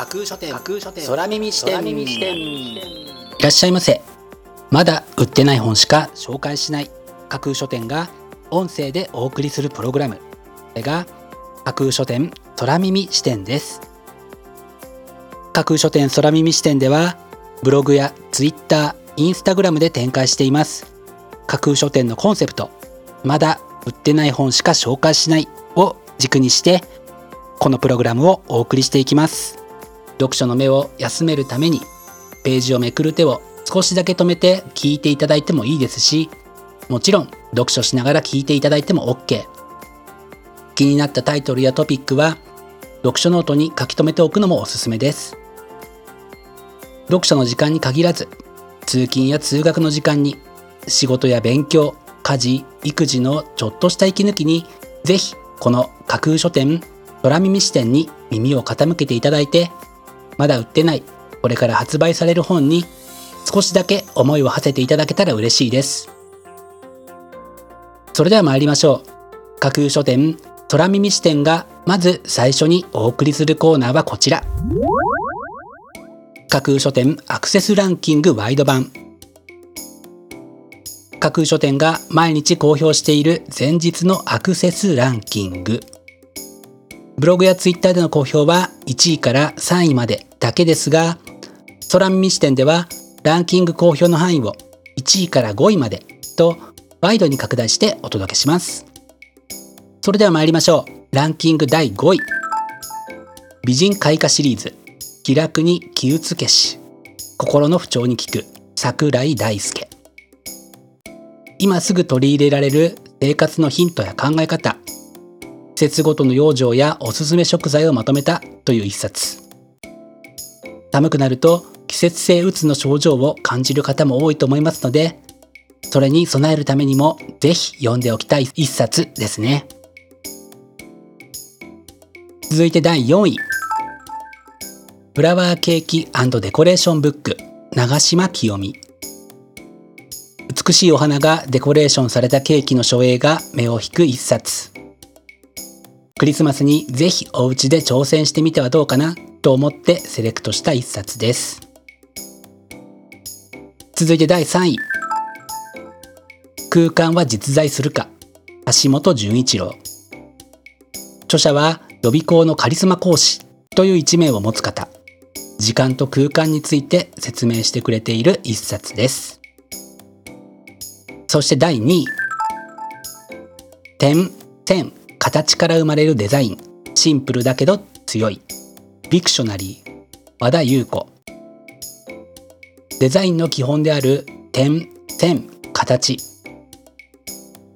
架空書店。架空書店。空耳視点。空耳視点。いらっしゃいませ。まだ売ってない本しか紹介しない。架空書店が音声でお送りするプログラム。これが架空書店空耳視点です。架空書店空耳視点ではブログやツイッターインスタグラムで展開しています。架空書店のコンセプト。まだ売ってない本しか紹介しないを軸にしてこのプログラムをお送りしていきます読書の目を休めるためにページをめくる手を少しだけ止めて聞いていただいてもいいですしもちろん読書しながら聞いていただいても OK 気になったタイトルやトピックは読書ノートに書き留めておくのもおすすめです。読書の時間に限らず通勤や通学の時間に仕事や勉強家事育児のちょっとした息抜きにぜひこの架空書店空耳視点に耳を傾けていただいてまだ売ってない。これから発売される本に少しだけ思いを馳せていただけたら嬉しいです。それでは参りましょう。架空書店空耳視点がまず最初にお送りするコーナーはこちら。架空書店アクセスランキングワイド版。架空書店が毎日公表している前日のアクセスランキング。ブログやツイッターでの公表は1位から3位まで。だけですが空耳視点ではランキング公表の範囲を1位から5位までとワイドに拡大してお届けします。それでは参りましょう。ランキング第5位。美人開花シリーズ。気楽に気鬱消し。心の不調に効く。桜井大輔。今すぐ取り入れられる。生活のヒントや考え方。季節ごとの養生やおすすめ食材をまとめた。という一冊。寒くなると季節性うつの症状を感じる方も多いと思いますのでそれに備えるためにもぜひ読んでおきたい一冊ですね。続いて第4位。フラワーケーキデコレーションブック。長島清美。美しいお花がデコレーションされたケーキの書影が目を引く一冊。クリスマスにぜひお家で挑戦してみてはどうかな。と思ってセレクトした一冊です。続いて第3位。空間は実在するか。橋本純一郎。著者は予備校のカリスマ講師という一面を持つ方。時間と空間について説明してくれている一冊です。そして第2位。点点形から生まれるデザイン。シンプルだけど強い。ビクショナリー和田優子。デザインの基本である点線形。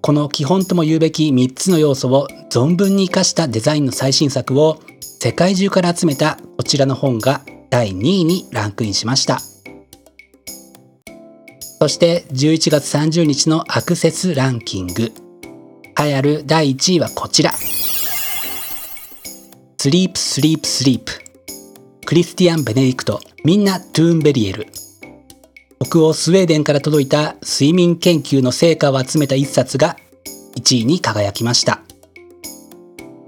この基本とも言うべき3つの要素を存分に生かしたデザインの最新作を世界中から集めたこちらの本が第2位にランクインしました。そして11月30日のアクセスランキング。栄えある第1位はこちら。スリープスリープスリープ。クリスティアン・ベネディクトミンナ・トゥーンベリエル。北欧スウェーデンから届いた睡眠研究の成果を集めた一冊が1位に輝きました。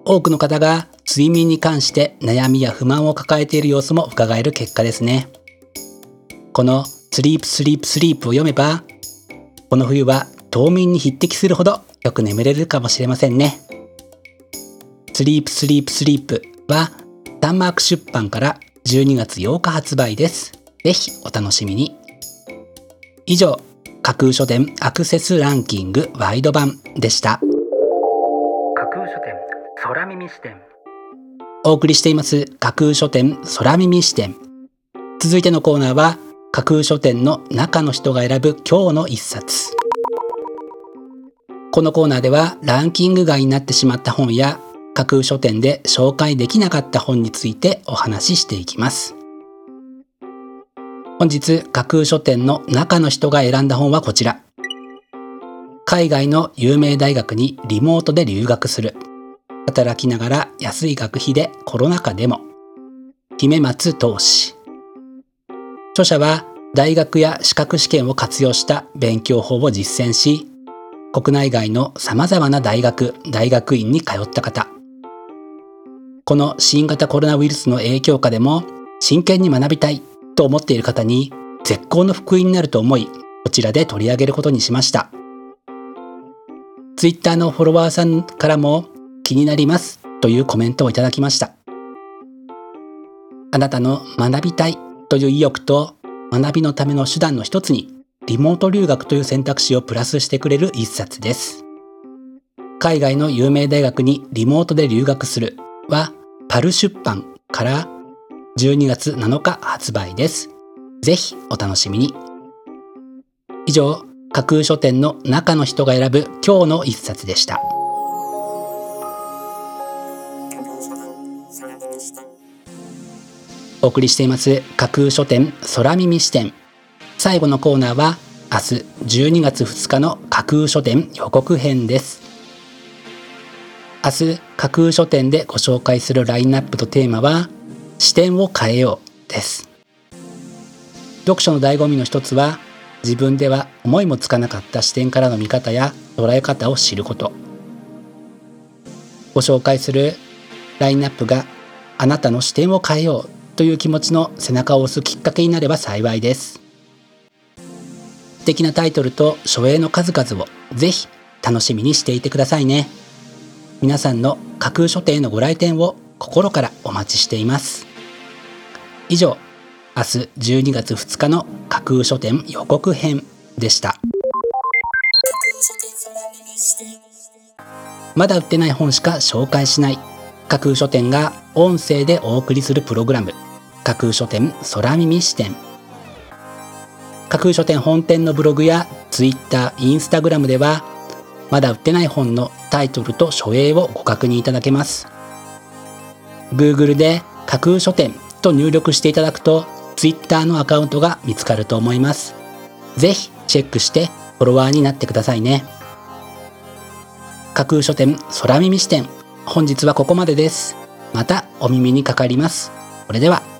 多くの方が睡眠に関して悩みや不満を抱えている様子も伺える結果ですね。このスリープスリープスリープを読めばこの冬は冬眠に匹敵するほどよく眠れるかもしれませんね。スリープスリープスリープはダンマーク出版から12月8日発売です。ぜひお楽しみに。以上架空書店アクセスランキングワイド版でした。架空書店空耳視点。お送りしています架空書店空耳視点。続いてのコーナーは架空書店の中の人が選ぶ今日の一冊。このコーナーではランキング外になってしまった本や架空書店で紹介できなかった本についてお話ししていきます。本日架空書店の中の人が選んだ本はこちら。海外の有名大学にリモートで留学する。働きながら安い学費でコロナ禍でも。姫松投資著者は大学や資格試験を活用した勉強法を実践し国内外の様々な大学大学院に通った方。この新型コロナウイルスの影響下でも真剣に学びたいと思っている方に絶好の福音になると思い、こちらで取り上げることにしました。Twitter のフォロワーさんからも気になりますというコメントをいただきました。あなたの学びたいという意欲と学びのための手段の一つにリモート留学という選択肢をプラスしてくれる一冊です。海外の有名大学にリモートで留学するはパル出版から12月7日発売です。ぜひお楽しみに。以上、架空書店の中の人が選ぶ今日の一冊でした。お送りしています架空書店空耳視点最後のコーナーは明日12月2日の架空書店予告編です明日架空書店でご紹介するラインナップとテーマは視点を変えようです。読書の醍醐味の一つは自分では思いもつかなかった視点からの見方や捉え方を知ること。ご紹介するラインナップがあなたの視点を変えようという気持ちの背中を押すきっかけになれば幸いです。素敵なタイトルと書影の数々をぜひ楽しみにしていてくださいね。皆さんの架空書店へのご来店を心からお待ちしています。以上明日12月2日の架空書店予告編でした。まだ売ってない本しか紹介しない。架空書店が音声でお送りするプログラム。架空書店空耳視点。架空書店本店のブログや Twitter、Instagram ではまだ売ってない本のタイトルと書影をご確認いただけます。Google で架空書店と入力していただくと Twitter のアカウントが見つかると思います。ぜひチェックしてフォロワーになってくださいね。架空書店空耳視点本日はここまでです。またお耳にかかります。それでは。